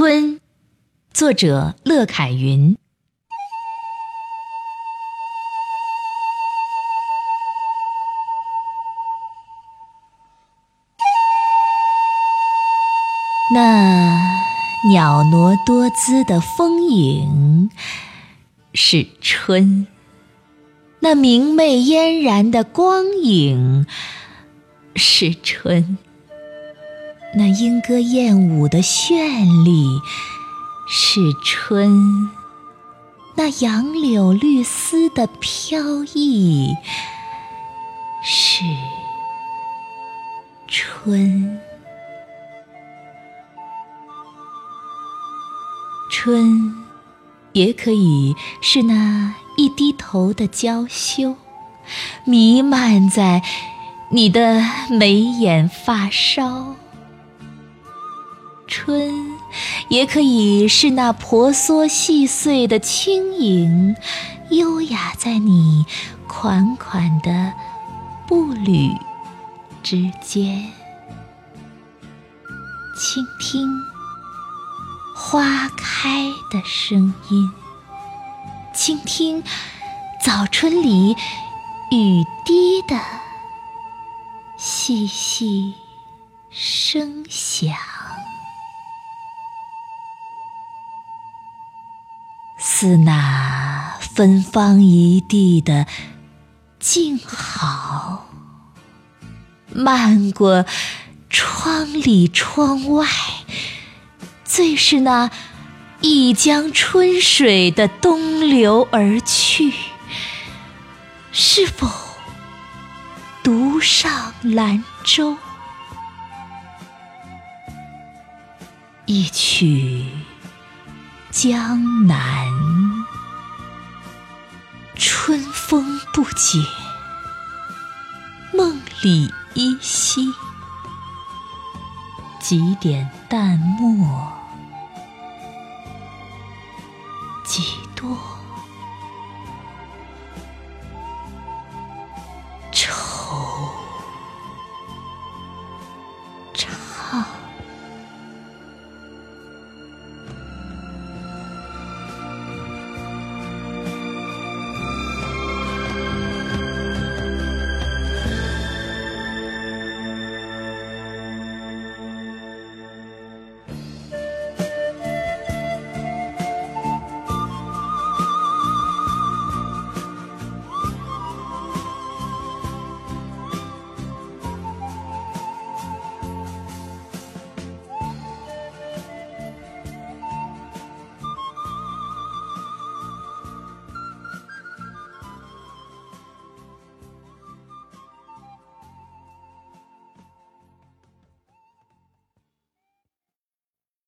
春，作者乐凯云。那袅娜多姿的风影是春，那明媚嫣然的光影是春。那莺歌燕舞的绚丽是春，那杨柳绿丝的飘逸是春。春，也可以是那一低头的娇羞，弥漫在你的眉眼发梢。春，也可以是那婆娑细碎的轻盈，优雅在你款款的步履之间。倾听花开的声音，倾听早春里雨滴的细细声响。似那芬芳一地的静好，漫过窗里窗外，最是那一江春水的东流而去。是否独上兰舟，一曲？江南春风不解梦里依稀。几点淡墨几多惆怅